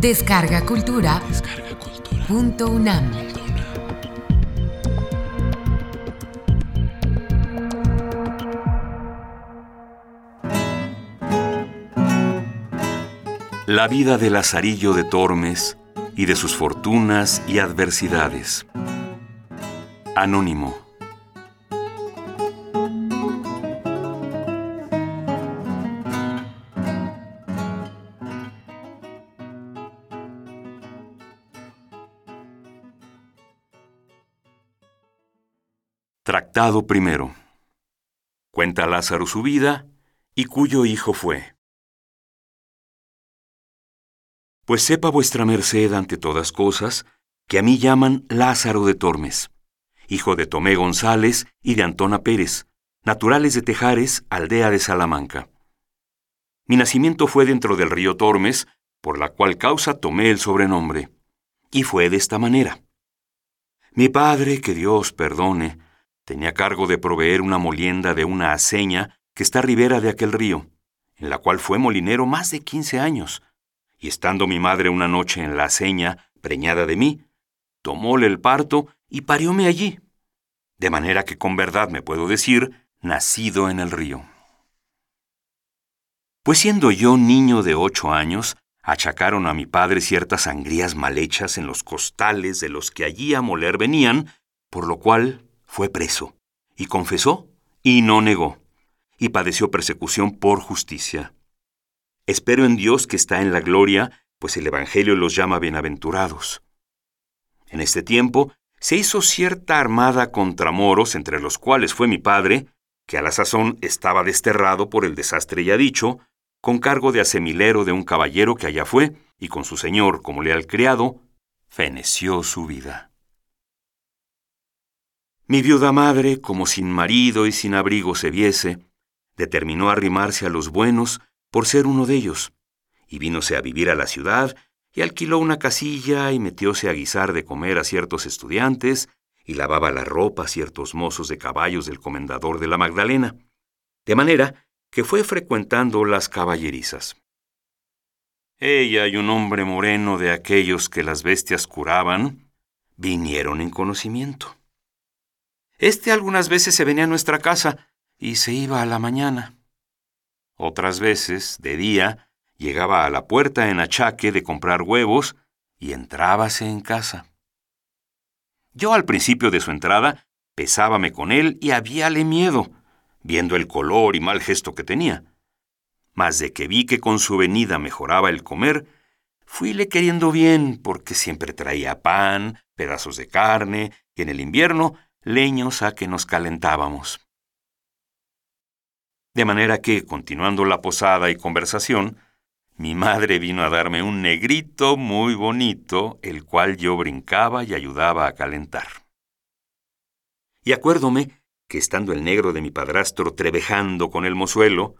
Descarga Cultura. Punto UNAM. La vida de Lazarillo de Tormes y de sus fortunas y adversidades. Anónimo. Primero. Cuenta Lázaro su vida y cuyo hijo fue. Pues sepa vuestra merced ante todas cosas que a mí llaman Lázaro de Tormes, hijo de Tomé González y de Antona Pérez, naturales de Tejares, aldea de Salamanca. Mi nacimiento fue dentro del río Tormes, por la cual causa tomé el sobrenombre, y fue de esta manera. Mi padre, que Dios perdone, tenía cargo de proveer una molienda de una aceña que está a ribera de aquel río, en la cual fue molinero más de quince años, y estando mi madre una noche en la aceña, preñada de mí, tomóle el parto y parióme allí, de manera que con verdad me puedo decir, nacido en el río. Pues siendo yo niño de ocho años, achacaron a mi padre ciertas sangrías mal hechas en los costales de los que allí a moler venían, por lo cual fue preso, y confesó, y no negó, y padeció persecución por justicia. Espero en Dios que está en la gloria, pues el Evangelio los llama bienaventurados. En este tiempo se hizo cierta armada contra moros, entre los cuales fue mi padre, que a la sazón estaba desterrado por el desastre ya dicho, con cargo de asemilero de un caballero que allá fue, y con su señor como leal criado, feneció su vida. Mi viuda madre, como sin marido y sin abrigo se viese, determinó arrimarse a los buenos por ser uno de ellos, y vínose a vivir a la ciudad, y alquiló una casilla y metióse a guisar de comer a ciertos estudiantes, y lavaba la ropa a ciertos mozos de caballos del comendador de la Magdalena, de manera que fue frecuentando las caballerizas. Ella y un hombre moreno de aquellos que las bestias curaban, vinieron en conocimiento. Este algunas veces se venía a nuestra casa y se iba a la mañana. Otras veces, de día, llegaba a la puerta en achaque de comprar huevos y entrábase en casa. Yo al principio de su entrada pesábame con él y habíale miedo, viendo el color y mal gesto que tenía. Mas de que vi que con su venida mejoraba el comer, fuile queriendo bien porque siempre traía pan, pedazos de carne, y en el invierno leños a que nos calentábamos. De manera que, continuando la posada y conversación, mi madre vino a darme un negrito muy bonito, el cual yo brincaba y ayudaba a calentar. Y acuérdome que estando el negro de mi padrastro trevejando con el mozuelo,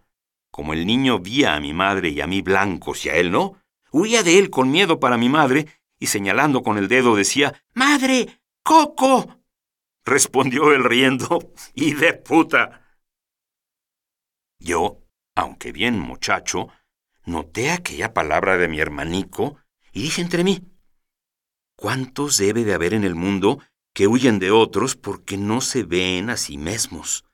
como el niño vía a mi madre y a mí blancos y a él no, huía de él con miedo para mi madre y señalando con el dedo decía, Madre, Coco, respondió él riendo, y de puta. Yo, aunque bien muchacho, noté aquella palabra de mi hermanico y dije entre mí, ¿cuántos debe de haber en el mundo que huyen de otros porque no se ven a sí mismos?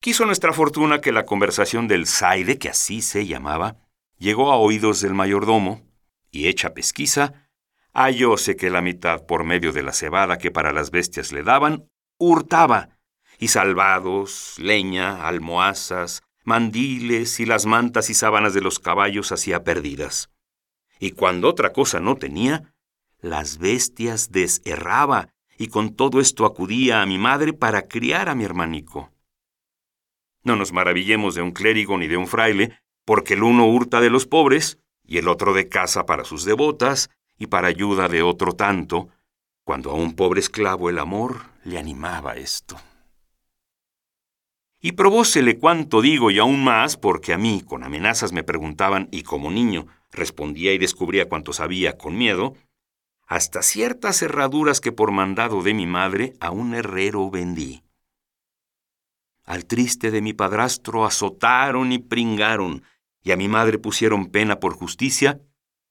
Quiso nuestra fortuna que la conversación del Zaide, que así se llamaba, llegó a oídos del mayordomo, y hecha pesquisa, Hallóse que la mitad, por medio de la cebada que para las bestias le daban, hurtaba, y salvados, leña, almohazas, mandiles y las mantas y sábanas de los caballos hacía perdidas. Y cuando otra cosa no tenía, las bestias deserraba, y con todo esto acudía a mi madre para criar a mi hermanico. No nos maravillemos de un clérigo ni de un fraile, porque el uno hurta de los pobres, y el otro de casa para sus devotas, y para ayuda de otro tanto, cuando a un pobre esclavo el amor le animaba esto. Y probósele cuanto digo y aún más, porque a mí con amenazas me preguntaban y como niño respondía y descubría cuanto sabía con miedo, hasta ciertas cerraduras que por mandado de mi madre a un herrero vendí. Al triste de mi padrastro azotaron y pringaron, y a mi madre pusieron pena por justicia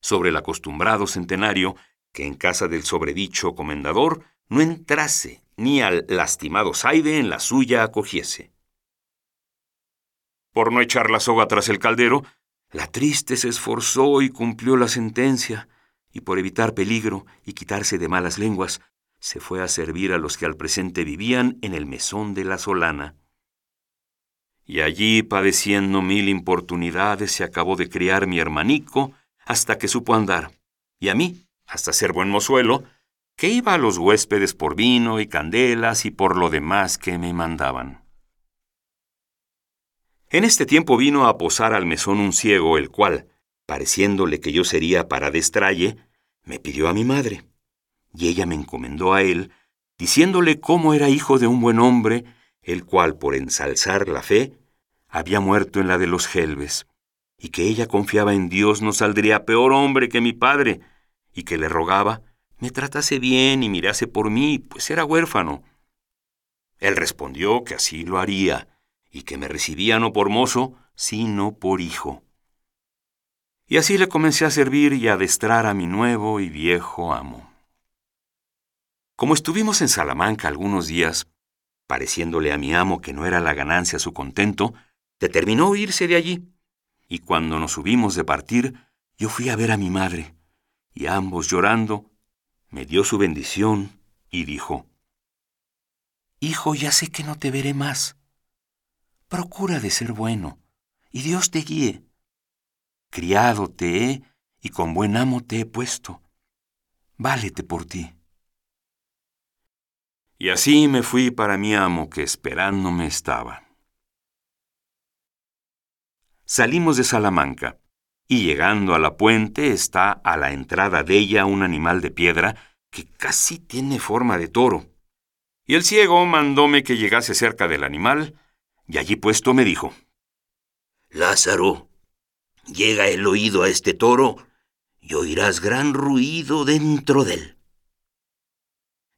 sobre el acostumbrado centenario que en casa del sobredicho comendador no entrase ni al lastimado Saide en la suya acogiese. Por no echar la soga tras el caldero, la triste se esforzó y cumplió la sentencia, y por evitar peligro y quitarse de malas lenguas, se fue a servir a los que al presente vivían en el mesón de la Solana. Y allí, padeciendo mil importunidades, se acabó de criar mi hermanico hasta que supo andar, y a mí, hasta ser buen mozuelo, que iba a los huéspedes por vino y candelas y por lo demás que me mandaban. En este tiempo vino a posar al mesón un ciego, el cual, pareciéndole que yo sería para destraye, me pidió a mi madre, y ella me encomendó a él, diciéndole cómo era hijo de un buen hombre, el cual, por ensalzar la fe, había muerto en la de los gelbes, y que ella confiaba en Dios no saldría peor hombre que mi padre, y que le rogaba me tratase bien y mirase por mí, pues era huérfano. Él respondió que así lo haría, y que me recibía no por mozo, sino por hijo. Y así le comencé a servir y a adestrar a mi nuevo y viejo amo. Como estuvimos en Salamanca algunos días, pareciéndole a mi amo que no era la ganancia su contento, determinó irse de allí, y cuando nos subimos de partir, yo fui a ver a mi madre, y ambos llorando, me dio su bendición y dijo, Hijo, ya sé que no te veré más. Procura de ser bueno, y Dios te guíe. Criado te he, y con buen amo te he puesto. Válete por ti. Y así me fui para mi amo que esperándome estaba. Salimos de Salamanca y llegando a la puente está a la entrada de ella un animal de piedra que casi tiene forma de toro. Y el ciego mandóme que llegase cerca del animal, y allí puesto me dijo, Lázaro, llega el oído a este toro y oirás gran ruido dentro de él.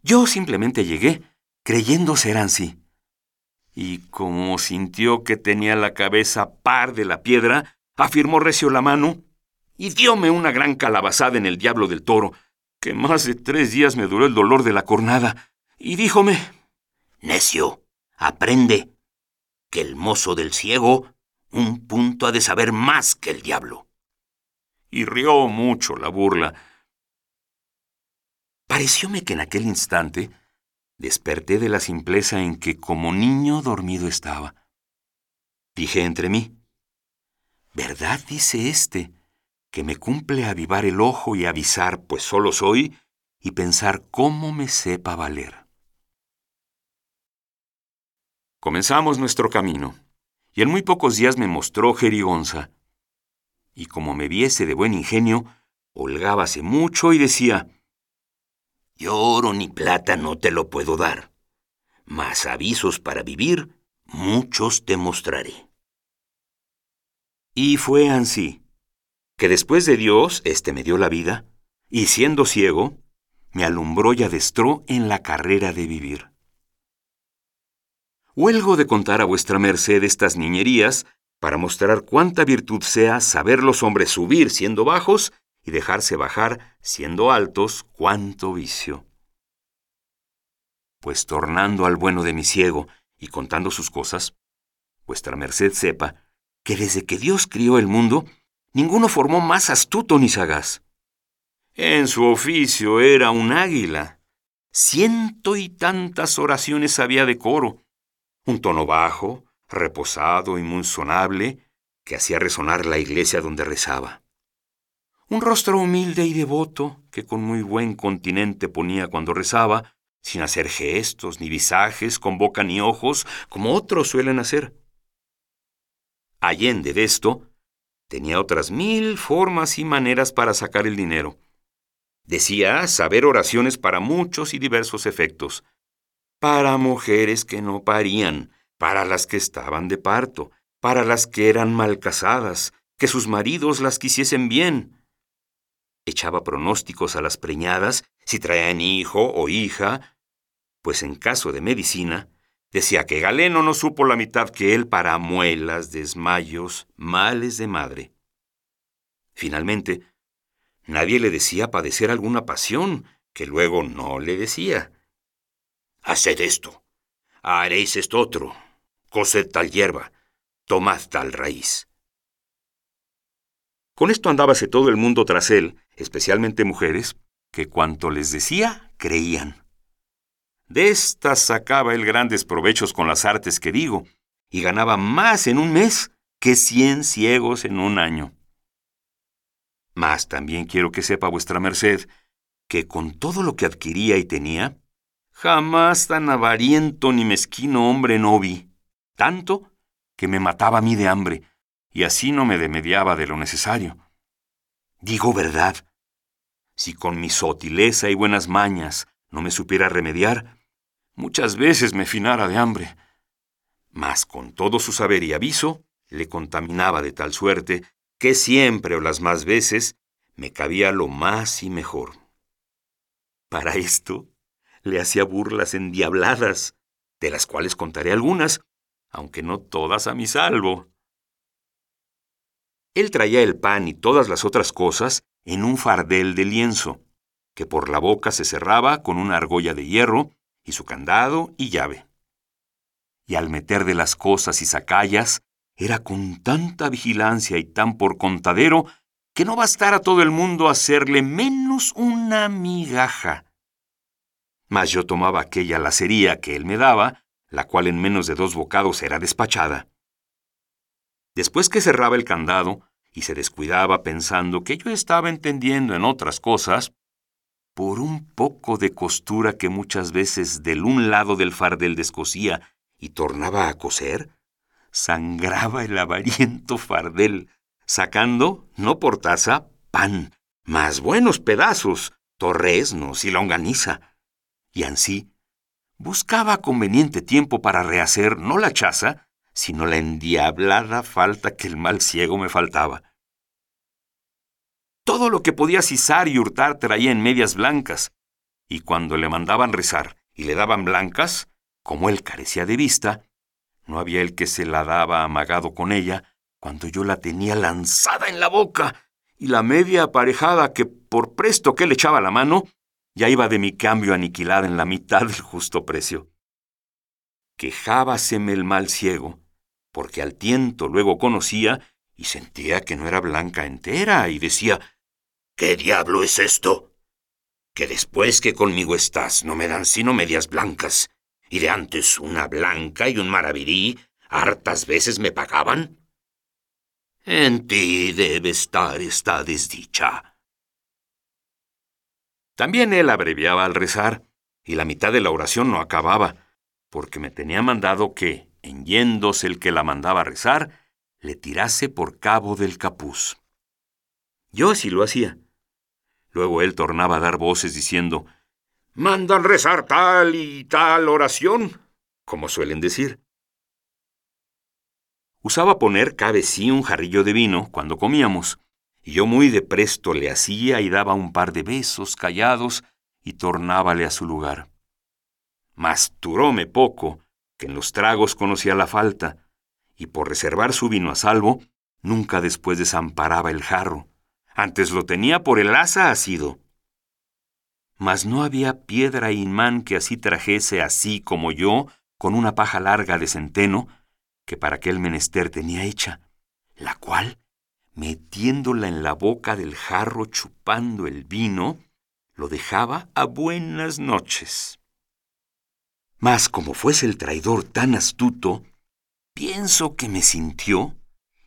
Yo simplemente llegué, creyendo ser así. Y como sintió que tenía la cabeza par de la piedra, afirmó recio la mano y dióme una gran calabazada en el diablo del toro, que más de tres días me duró el dolor de la cornada, y díjome, Necio, aprende que el mozo del ciego un punto ha de saber más que el diablo. Y rió mucho la burla. Parecióme que en aquel instante desperté de la simpleza en que como niño dormido estaba. Dije entre mí, ¿Verdad dice éste que me cumple avivar el ojo y avisar, pues solo soy, y pensar cómo me sepa valer? Comenzamos nuestro camino, y en muy pocos días me mostró Jerigonza. Y como me viese de buen ingenio, holgábase mucho y decía, Yo oro ni plata no te lo puedo dar, mas avisos para vivir muchos te mostraré. Y fue así, que después de Dios éste me dio la vida, y siendo ciego, me alumbró y adestró en la carrera de vivir. Huelgo de contar a vuestra merced estas niñerías para mostrar cuánta virtud sea saber los hombres subir siendo bajos y dejarse bajar siendo altos cuánto vicio. Pues tornando al bueno de mi ciego y contando sus cosas, vuestra merced sepa que desde que Dios crió el mundo, ninguno formó más astuto ni sagaz. En su oficio era un águila. Ciento y tantas oraciones había de coro, un tono bajo, reposado y muy sonable, que hacía resonar la iglesia donde rezaba. Un rostro humilde y devoto, que con muy buen continente ponía cuando rezaba, sin hacer gestos ni visajes, con boca ni ojos, como otros suelen hacer. Allende de esto, tenía otras mil formas y maneras para sacar el dinero. Decía saber oraciones para muchos y diversos efectos. Para mujeres que no parían, para las que estaban de parto, para las que eran mal casadas, que sus maridos las quisiesen bien. Echaba pronósticos a las preñadas si traían hijo o hija, pues en caso de medicina, Decía que Galeno no supo la mitad que él para muelas, desmayos, males de madre. Finalmente, nadie le decía padecer alguna pasión que luego no le decía. Haced esto, haréis esto otro, cosed tal hierba, tomad tal raíz. Con esto andábase todo el mundo tras él, especialmente mujeres, que cuanto les decía, creían. De estas sacaba él grandes provechos con las artes que digo, y ganaba más en un mes que cien ciegos en un año. Mas también quiero que sepa vuestra merced que con todo lo que adquiría y tenía, jamás tan avariento ni mezquino hombre no vi, tanto que me mataba a mí de hambre, y así no me demediaba de lo necesario. Digo verdad, si con mi sotileza y buenas mañas no me supiera remediar, muchas veces me finara de hambre. Mas con todo su saber y aviso, le contaminaba de tal suerte que siempre o las más veces me cabía lo más y mejor. Para esto le hacía burlas endiabladas, de las cuales contaré algunas, aunque no todas a mi salvo. Él traía el pan y todas las otras cosas en un fardel de lienzo, que por la boca se cerraba con una argolla de hierro y su candado y llave. Y al meter de las cosas y sacallas, era con tanta vigilancia y tan por contadero que no bastara a todo el mundo hacerle menos una migaja. Mas yo tomaba aquella lacería que él me daba, la cual en menos de dos bocados era despachada. Después que cerraba el candado, y se descuidaba pensando que yo estaba entendiendo en otras cosas, por un poco de costura que muchas veces del un lado del fardel descosía y tornaba a coser, sangraba el avariento fardel, sacando, no por taza, pan, más buenos pedazos, torresnos y longaniza. Y ansí, buscaba conveniente tiempo para rehacer no la chaza, sino la endiablada falta que el mal ciego me faltaba. Todo lo que podía cisar y hurtar traía en medias blancas, y cuando le mandaban rezar y le daban blancas, como él carecía de vista, no había el que se la daba amagado con ella, cuando yo la tenía lanzada en la boca, y la media aparejada que por presto que le echaba la mano, ya iba de mi cambio aniquilada en la mitad del justo precio. Quejábaseme el mal ciego, porque al tiento luego conocía y sentía que no era blanca entera, y decía, ¿Qué diablo es esto? Que después que conmigo estás no me dan sino medias blancas, y de antes una blanca y un maravirí hartas veces me pagaban. En ti debe estar esta desdicha. También él abreviaba al rezar, y la mitad de la oración no acababa, porque me tenía mandado que, en yéndose el que la mandaba rezar, le tirase por cabo del capuz. Yo así lo hacía. Luego él tornaba a dar voces diciendo, Mandan rezar tal y tal oración, como suelen decir. Usaba poner cabe sí un jarrillo de vino cuando comíamos, y yo muy de presto le hacía y daba un par de besos callados y tornábale a su lugar. Mas turóme poco, que en los tragos conocía la falta, y por reservar su vino a salvo, nunca después desamparaba el jarro, antes lo tenía por el asa asido. Mas no había piedra imán que así trajese así como yo, con una paja larga de centeno, que para aquel menester tenía hecha, la cual, metiéndola en la boca del jarro chupando el vino, lo dejaba a buenas noches. Mas como fuese el traidor tan astuto, pienso que me sintió,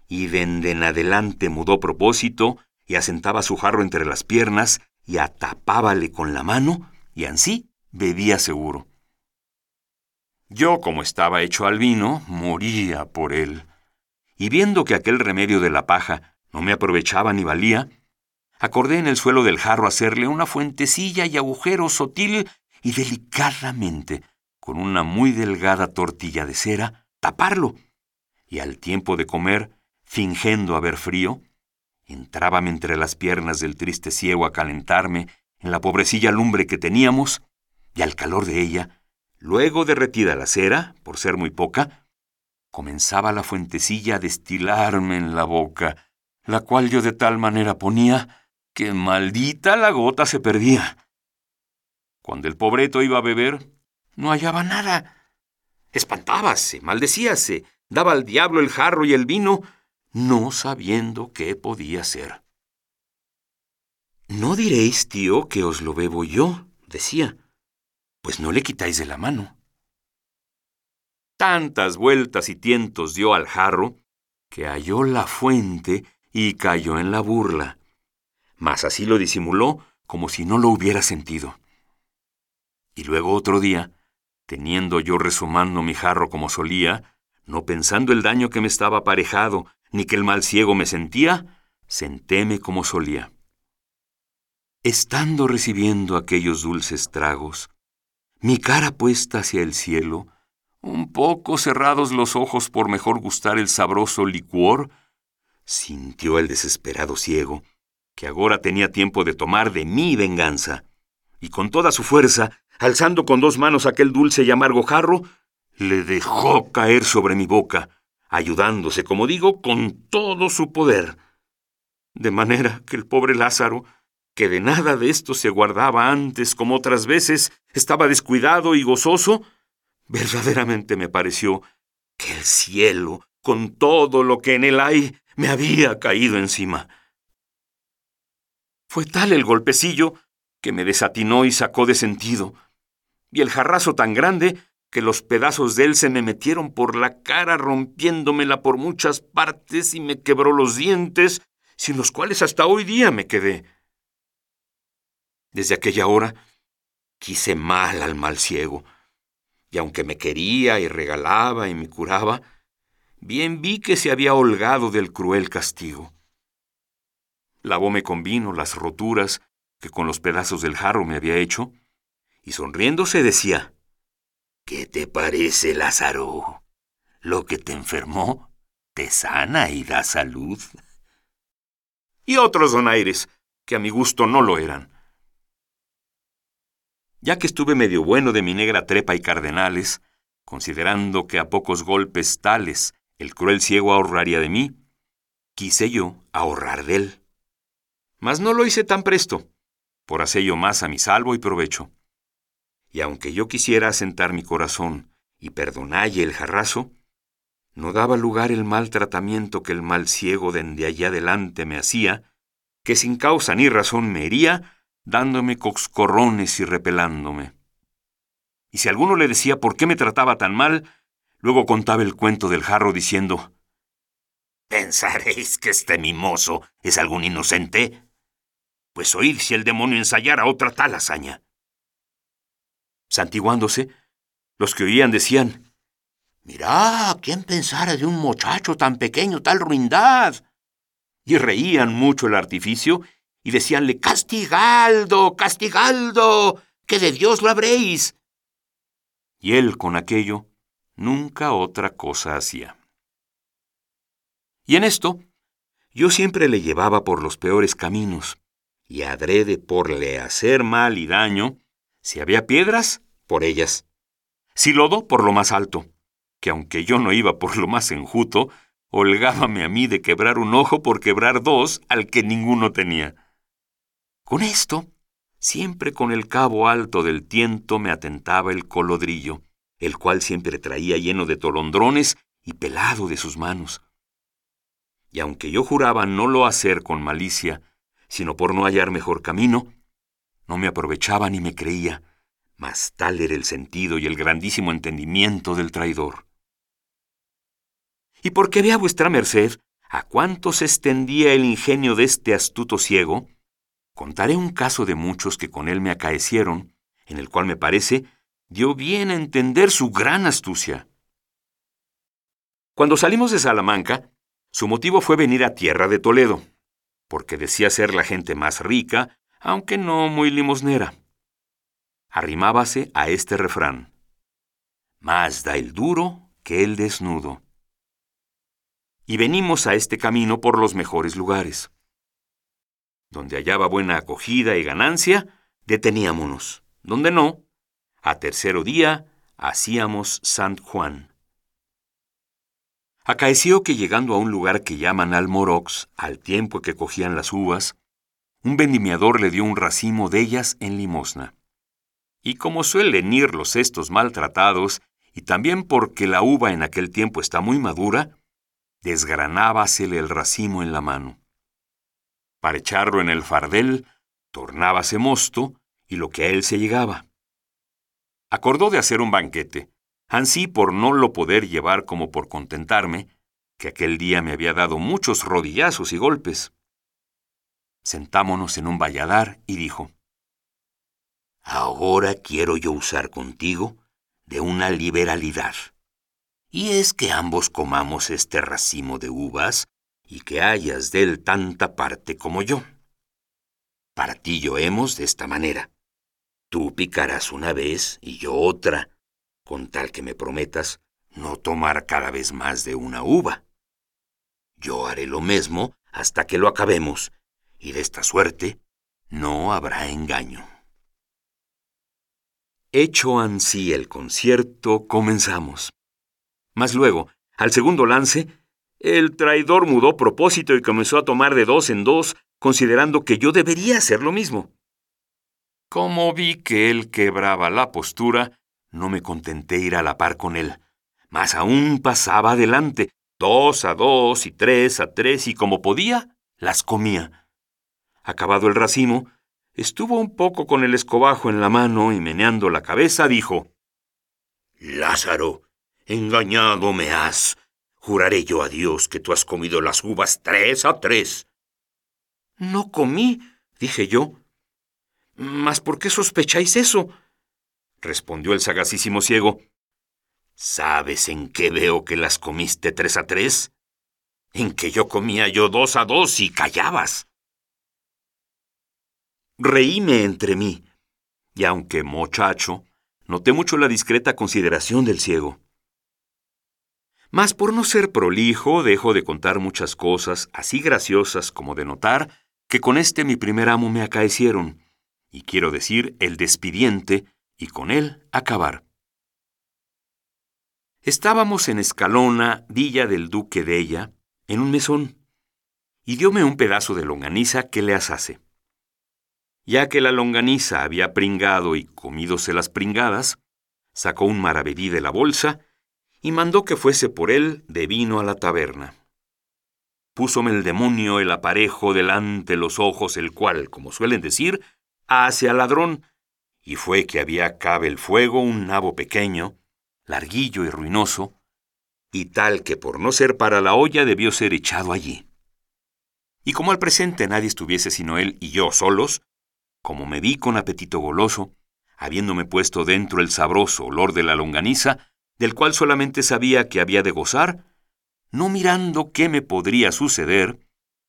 y dende en adelante mudó propósito, y asentaba su jarro entre las piernas, y atapábale con la mano, y ansí bebía seguro. Yo, como estaba hecho al vino, moría por él. Y viendo que aquel remedio de la paja no me aprovechaba ni valía, acordé en el suelo del jarro hacerle una fuentecilla y agujero sotil y delicadamente, con una muy delgada tortilla de cera, taparlo, y al tiempo de comer, fingiendo haber frío, entrábame entre las piernas del triste ciego a calentarme en la pobrecilla lumbre que teníamos, y al calor de ella Luego derretida la cera, por ser muy poca, comenzaba la fuentecilla a destilarme en la boca, la cual yo de tal manera ponía que maldita la gota se perdía. Cuando el pobreto iba a beber, no hallaba nada. Espantábase, maldecíase, daba al diablo el jarro y el vino, no sabiendo qué podía ser. No diréis, tío, que os lo bebo yo, decía, pues no le quitáis de la mano. Tantas vueltas y tientos dio al jarro, que halló la fuente y cayó en la burla, mas así lo disimuló como si no lo hubiera sentido. Y luego otro día, teniendo yo resumando mi jarro como solía, no pensando el daño que me estaba aparejado, ni que el mal ciego me sentía, sentéme como solía. Estando recibiendo aquellos dulces tragos, mi cara puesta hacia el cielo, un poco cerrados los ojos por mejor gustar el sabroso licuor, sintió el desesperado ciego, que ahora tenía tiempo de tomar de mi venganza, y con toda su fuerza, alzando con dos manos aquel dulce y amargo jarro, le dejó caer sobre mi boca, ayudándose, como digo, con todo su poder. De manera que el pobre Lázaro, que de nada de esto se guardaba antes como otras veces, estaba descuidado y gozoso, verdaderamente me pareció que el cielo, con todo lo que en él hay, me había caído encima. Fue tal el golpecillo que me desatinó y sacó de sentido, y el jarrazo tan grande que los pedazos de él se me metieron por la cara rompiéndomela por muchas partes y me quebró los dientes, sin los cuales hasta hoy día me quedé. Desde aquella hora quise mal al mal ciego, y aunque me quería y regalaba y me curaba, bien vi que se había holgado del cruel castigo. Lavóme con vino las roturas que con los pedazos del jarro me había hecho, y sonriéndose decía, ¿Qué te parece, Lázaro? Lo que te enfermó te sana y da salud. Y otros donaires, que a mi gusto no lo eran. Ya que estuve medio bueno de mi negra trepa y cardenales, considerando que a pocos golpes tales el cruel ciego ahorraría de mí, quise yo ahorrar de él. Mas no lo hice tan presto, por hacerlo más a mi salvo y provecho y aunque yo quisiera asentar mi corazón y perdonalle el jarrazo, no daba lugar el mal tratamiento que el mal ciego de allá adelante me hacía, que sin causa ni razón me hería, dándome coxcorrones y repelándome. Y si alguno le decía por qué me trataba tan mal, luego contaba el cuento del jarro diciendo, ¿Pensaréis que este mimoso es algún inocente? Pues oíd si el demonio ensayara otra tal hazaña. Santiguándose, los que oían decían, Mirá, ¿quién pensara de un muchacho tan pequeño tal ruindad? Y reían mucho el artificio y decíanle, Castigaldo, castigaldo, que de Dios lo habréis. Y él con aquello nunca otra cosa hacía. Y en esto, yo siempre le llevaba por los peores caminos, y adrede por le hacer mal y daño, si había piedras, por ellas. Si lodo, por lo más alto, que aunque yo no iba por lo más enjuto, holgábame a mí de quebrar un ojo por quebrar dos al que ninguno tenía. Con esto, siempre con el cabo alto del tiento me atentaba el colodrillo, el cual siempre traía lleno de tolondrones y pelado de sus manos. Y aunque yo juraba no lo hacer con malicia, sino por no hallar mejor camino, no me aprovechaba ni me creía, mas tal era el sentido y el grandísimo entendimiento del traidor. Y porque vea vuestra merced a cuánto se extendía el ingenio de este astuto ciego, contaré un caso de muchos que con él me acaecieron, en el cual me parece dio bien a entender su gran astucia. Cuando salimos de Salamanca, su motivo fue venir a tierra de Toledo, porque decía ser la gente más rica aunque no muy limosnera. Arrimábase a este refrán. Más da el duro que el desnudo. Y venimos a este camino por los mejores lugares. Donde hallaba buena acogida y ganancia, deteníamonos. Donde no, a tercero día, hacíamos San Juan. Acaeció que llegando a un lugar que llaman Almorox, al tiempo que cogían las uvas, un vendimiador le dio un racimo de ellas en limosna. Y como suelen ir los cestos maltratados, y también porque la uva en aquel tiempo está muy madura, desgranábasele el racimo en la mano. Para echarlo en el fardel, tornábase mosto, y lo que a él se llegaba. Acordó de hacer un banquete, ansí por no lo poder llevar como por contentarme, que aquel día me había dado muchos rodillazos y golpes. Sentámonos en un valladar y dijo, Ahora quiero yo usar contigo de una liberalidad. Y es que ambos comamos este racimo de uvas y que hayas de él tanta parte como yo. Para ti yo hemos de esta manera. Tú picarás una vez y yo otra, con tal que me prometas no tomar cada vez más de una uva. Yo haré lo mismo hasta que lo acabemos, y de esta suerte no habrá engaño. Hecho ansí el concierto, comenzamos. Mas luego, al segundo lance, el traidor mudó propósito y comenzó a tomar de dos en dos, considerando que yo debería hacer lo mismo. Como vi que él quebraba la postura, no me contenté ir a la par con él, mas aún pasaba adelante, dos a dos y tres a tres, y como podía, las comía. Acabado el racimo, estuvo un poco con el escobajo en la mano y meneando la cabeza, dijo, Lázaro, engañado me has. Juraré yo a Dios que tú has comido las uvas tres a tres. No comí, dije yo. Mas ¿por qué sospecháis eso? respondió el sagacísimo ciego. ¿Sabes en qué veo que las comiste tres a tres? En que yo comía yo dos a dos y callabas. Reíme entre mí, y aunque muchacho, noté mucho la discreta consideración del ciego. Mas por no ser prolijo, dejo de contar muchas cosas, así graciosas como de notar, que con este mi primer amo me acaecieron, y quiero decir el despidiente, y con él acabar. Estábamos en Escalona, villa del duque de ella, en un mesón, y dióme un pedazo de longaniza que le asase. Ya que la longaniza había pringado y comídose las pringadas, sacó un maravedí de la bolsa y mandó que fuese por él de vino a la taberna. Púsome el demonio el aparejo delante los ojos, el cual, como suelen decir, hace al ladrón, y fue que había cabe el fuego un nabo pequeño, larguillo y ruinoso, y tal que por no ser para la olla debió ser echado allí. Y como al presente nadie estuviese sino él y yo solos, como me vi con apetito goloso, habiéndome puesto dentro el sabroso olor de la longaniza, del cual solamente sabía que había de gozar, no mirando qué me podría suceder,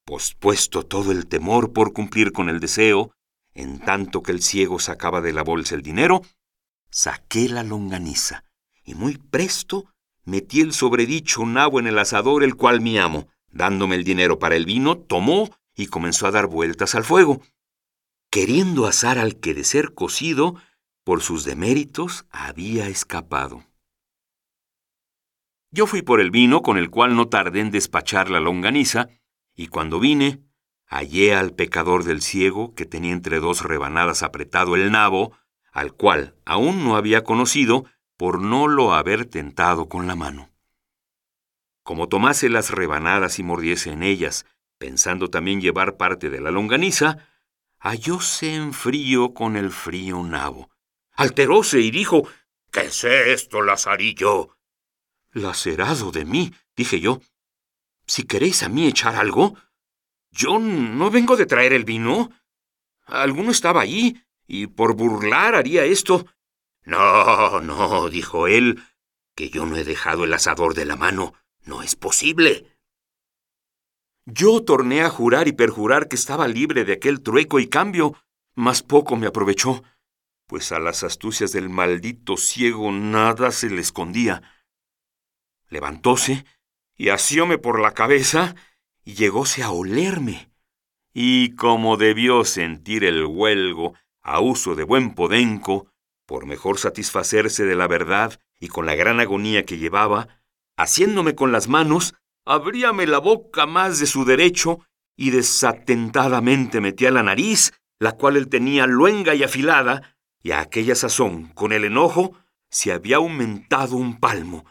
pospuesto todo el temor por cumplir con el deseo, en tanto que el ciego sacaba de la bolsa el dinero, saqué la longaniza y muy presto metí el sobredicho nabo en el asador, el cual mi amo, dándome el dinero para el vino, tomó y comenzó a dar vueltas al fuego, queriendo asar al que de ser cocido, por sus deméritos, había escapado. Yo fui por el vino, con el cual no tardé en despachar la longaniza, y cuando vine, hallé al pecador del ciego que tenía entre dos rebanadas apretado el nabo, al cual aún no había conocido por no lo haber tentado con la mano. Como tomase las rebanadas y mordiese en ellas, pensando también llevar parte de la longaniza, hallóse en frío con el frío nabo. Alteróse y dijo, ¿Qué es esto, Lazarillo? Lacerado de mí, dije yo. Si queréis a mí echar algo, yo no vengo de traer el vino. Alguno estaba allí, y por burlar haría esto. No, no, dijo él, que yo no he dejado el asador de la mano. No es posible. Yo torné a jurar y perjurar que estaba libre de aquel trueco y cambio, mas poco me aprovechó, pues a las astucias del maldito ciego nada se le escondía. Levantóse y asióme por la cabeza y llegóse a olerme. Y como debió sentir el huelgo, a uso de buen podenco, por mejor satisfacerse de la verdad y con la gran agonía que llevaba, haciéndome con las manos, abríame la boca más de su derecho y desatentadamente metía la nariz, la cual él tenía luenga y afilada, y a aquella sazón, con el enojo, se había aumentado un palmo,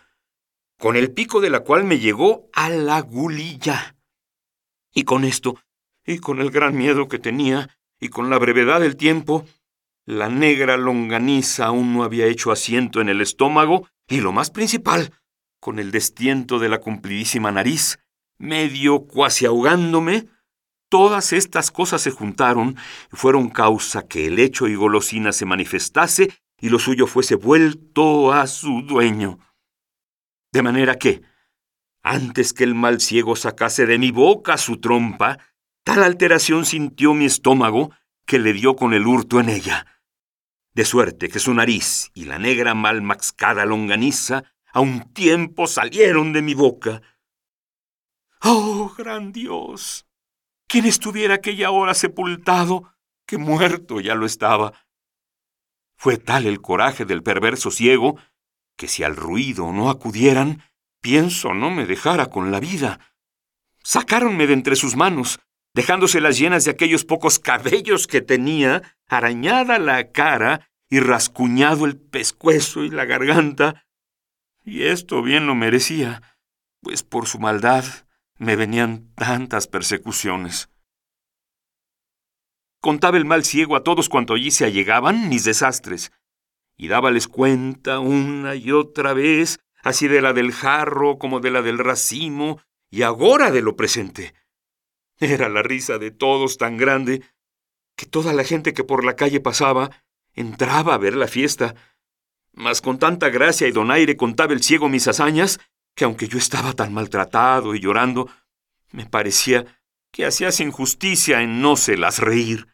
con el pico de la cual me llegó a la gulilla. Y con esto, y con el gran miedo que tenía, y con la brevedad del tiempo, la negra longaniza aún no había hecho asiento en el estómago, y lo más principal, con el destiento de la cumplidísima nariz, medio cuasi ahogándome, todas estas cosas se juntaron y fueron causa que el hecho y golosina se manifestase y lo suyo fuese vuelto a su dueño. De manera que, antes que el mal ciego sacase de mi boca su trompa, tal alteración sintió mi estómago que le dio con el hurto en ella. De suerte que su nariz y la negra mal maxcada longaniza a un tiempo salieron de mi boca. ¡Oh, gran Dios! ¿Quién estuviera aquella hora sepultado, que muerto ya lo estaba? Fue tal el coraje del perverso ciego, que si al ruido no acudieran, pienso no me dejara con la vida. Sacáronme de entre sus manos, dejándoselas llenas de aquellos pocos cabellos que tenía, arañada la cara y rascuñado el pescuezo y la garganta, y esto bien lo merecía, pues por su maldad me venían tantas persecuciones. Contaba el mal ciego a todos cuanto allí se allegaban mis desastres, y dábales cuenta una y otra vez, así de la del jarro como de la del racimo, y agora de lo presente. Era la risa de todos tan grande que toda la gente que por la calle pasaba entraba a ver la fiesta, mas con tanta gracia y donaire contaba el ciego mis hazañas, que aunque yo estaba tan maltratado y llorando, me parecía que hacías injusticia en no se las reír.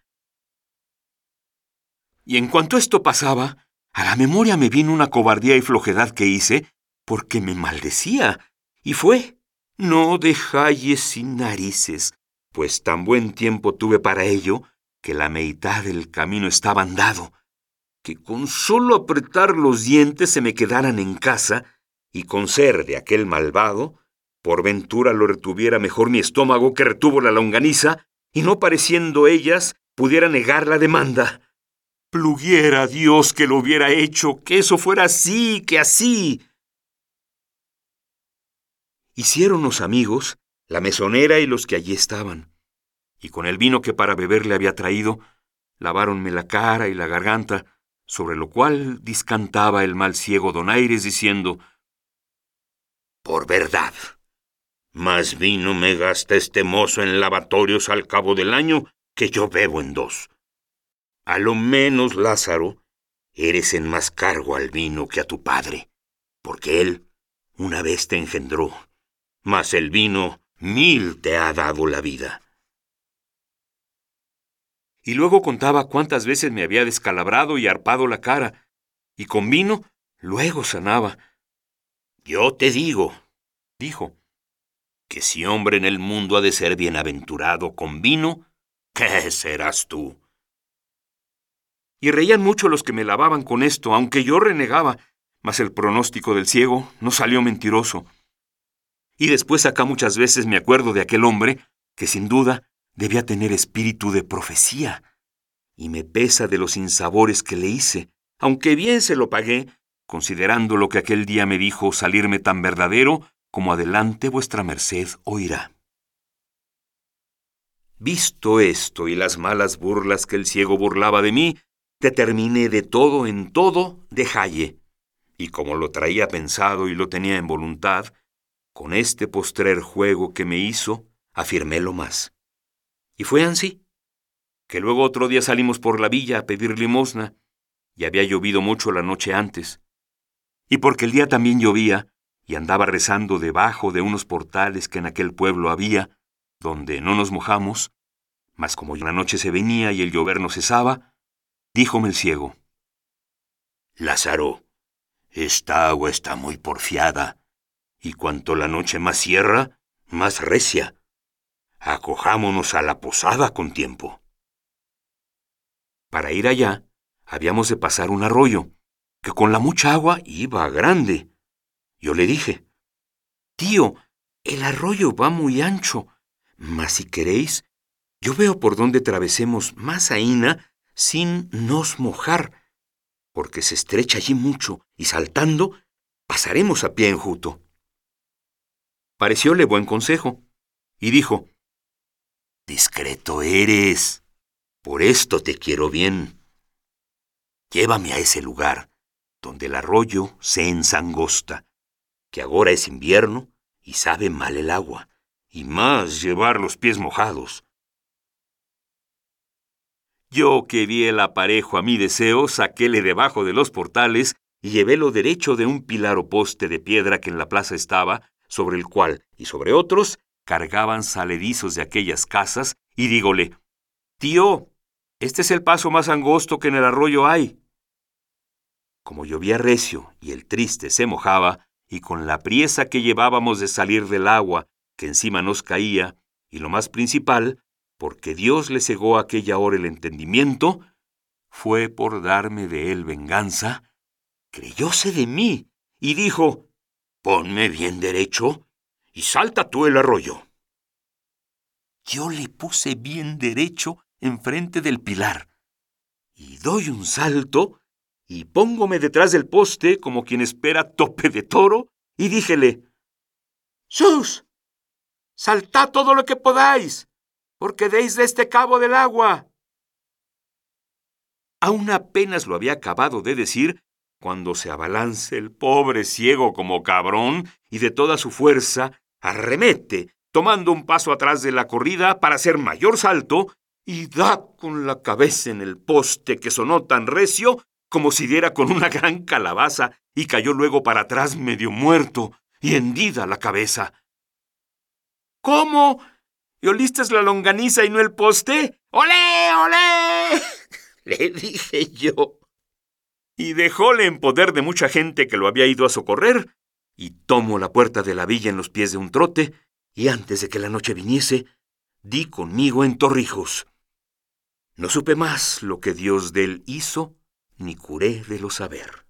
Y en cuanto esto pasaba, a la memoria me vino una cobardía y flojedad que hice, porque me maldecía, y fue, no dejalles sin narices, pues tan buen tiempo tuve para ello, que la mitad del camino estaba andado, que con solo apretar los dientes se me quedaran en casa, y con ser de aquel malvado, por ventura lo retuviera mejor mi estómago que retuvo la longaniza, y no pareciendo ellas, pudiera negar la demanda. Pluguiera Dios que lo hubiera hecho, que eso fuera así, que así. Hicieron los amigos, la mesonera y los que allí estaban, y con el vino que para beber le había traído, laváronme la cara y la garganta, sobre lo cual discantaba el mal ciego Donaires diciendo, Por verdad, más vino me gasta este mozo en lavatorios al cabo del año que yo bebo en dos. A lo menos, Lázaro, eres en más cargo al vino que a tu padre, porque él una vez te engendró, mas el vino mil te ha dado la vida. Y luego contaba cuántas veces me había descalabrado y arpado la cara, y con vino luego sanaba. Yo te digo, dijo, que si hombre en el mundo ha de ser bienaventurado con vino, ¿qué serás tú? Y reían mucho los que me lavaban con esto, aunque yo renegaba, mas el pronóstico del ciego no salió mentiroso. Y después acá muchas veces me acuerdo de aquel hombre que sin duda debía tener espíritu de profecía, y me pesa de los insabores que le hice, aunque bien se lo pagué, considerando lo que aquel día me dijo salirme tan verdadero como adelante vuestra merced oirá. Visto esto y las malas burlas que el ciego burlaba de mí, determiné de todo en todo dejalle, y como lo traía pensado y lo tenía en voluntad, con este postrer juego que me hizo, afirmélo más. Y fue así, que luego otro día salimos por la villa a pedir limosna, y había llovido mucho la noche antes. Y porque el día también llovía, y andaba rezando debajo de unos portales que en aquel pueblo había, donde no nos mojamos, mas como la noche se venía y el llover no cesaba, díjome el ciego. Lázaro, esta agua está muy porfiada, y cuanto la noche más cierra, más recia acojámonos a la posada con tiempo. Para ir allá, habíamos de pasar un arroyo, que con la mucha agua iba grande. Yo le dije, Tío, el arroyo va muy ancho, mas si queréis, yo veo por dónde travesemos más aína sin nos mojar, porque se estrecha allí mucho y saltando pasaremos a pie enjuto. Parecióle buen consejo y dijo, Discreto eres, por esto te quiero bien. Llévame a ese lugar donde el arroyo se ensangosta, que ahora es invierno y sabe mal el agua, y más llevar los pies mojados. Yo que vi el aparejo a mi deseo, saquéle debajo de los portales y llevélo derecho de un pilar o poste de piedra que en la plaza estaba, sobre el cual, y sobre otros, cargaban saledizos de aquellas casas, y dígole, Tío, este es el paso más angosto que en el arroyo hay. Como llovía recio y el triste se mojaba, y con la priesa que llevábamos de salir del agua que encima nos caía, y lo más principal, porque Dios le cegó aquella hora el entendimiento, fue por darme de él venganza, creyóse de mí y dijo, ponme bien derecho y salta tú el arroyo. Yo le puse bien derecho enfrente del pilar y doy un salto y póngome detrás del poste como quien espera tope de toro, y díjele, ¡Sus! Saltad todo lo que podáis, porque deis de este cabo del agua. Aún apenas lo había acabado de decir, cuando se abalance el pobre ciego como cabrón, y de toda su fuerza arremete, tomando un paso atrás de la corrida para hacer mayor salto, y da con la cabeza en el poste que sonó tan recio como si diera con una gran calabaza, y cayó luego para atrás medio muerto y hendida la cabeza. ¿Cómo? ¿Y oliste la longaniza y no el poste? ¡Olé, olé! Le dije yo. Y dejóle en poder de mucha gente que lo había ido a socorrer, y tomo la puerta de la villa en los pies de un trote, y antes de que la noche viniese, di conmigo en Torrijos. No supe más lo que Dios de él hizo ni curé de lo saber.